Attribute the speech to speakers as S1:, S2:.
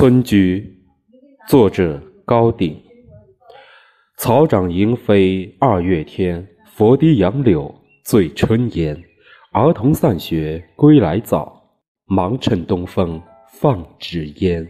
S1: 村居作者高鼎草长莺飞二月天拂堤杨柳醉春烟儿童散学归来早忙趁东风放纸鸢